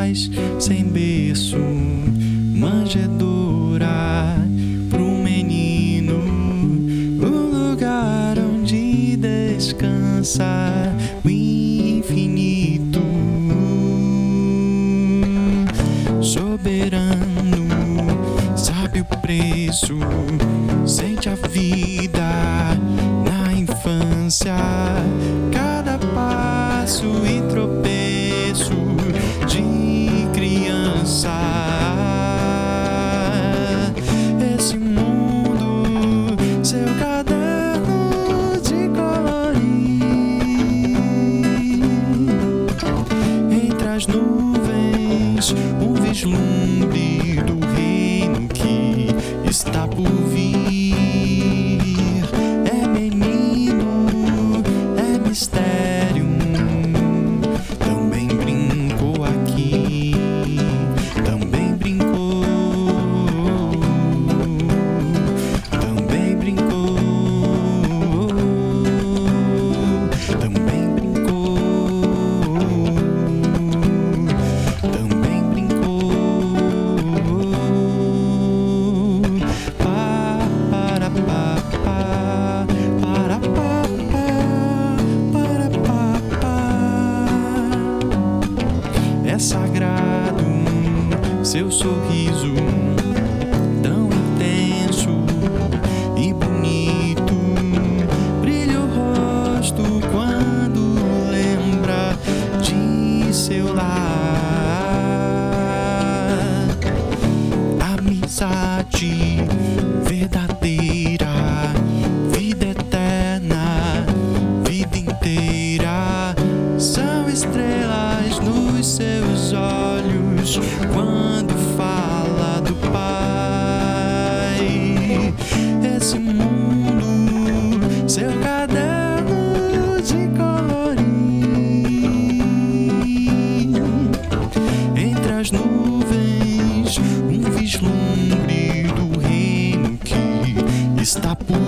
paz, sem berço, manjedoura pro menino, o lugar onde descansa o infinito, soberano, sabe o preço, sente a vida na infância, cada passo e tropeço. Entre as nuvens, um vislumbre do reino que está por vir. É menino, é mistério. Sagrado seu sorriso tão intenso e bonito. Brilha o rosto quando lembra de seu lar. Amizade olhos quando fala do Pai. Esse mundo, seu caderno de colorir. Entre as nuvens, um vislumbre do reino que está por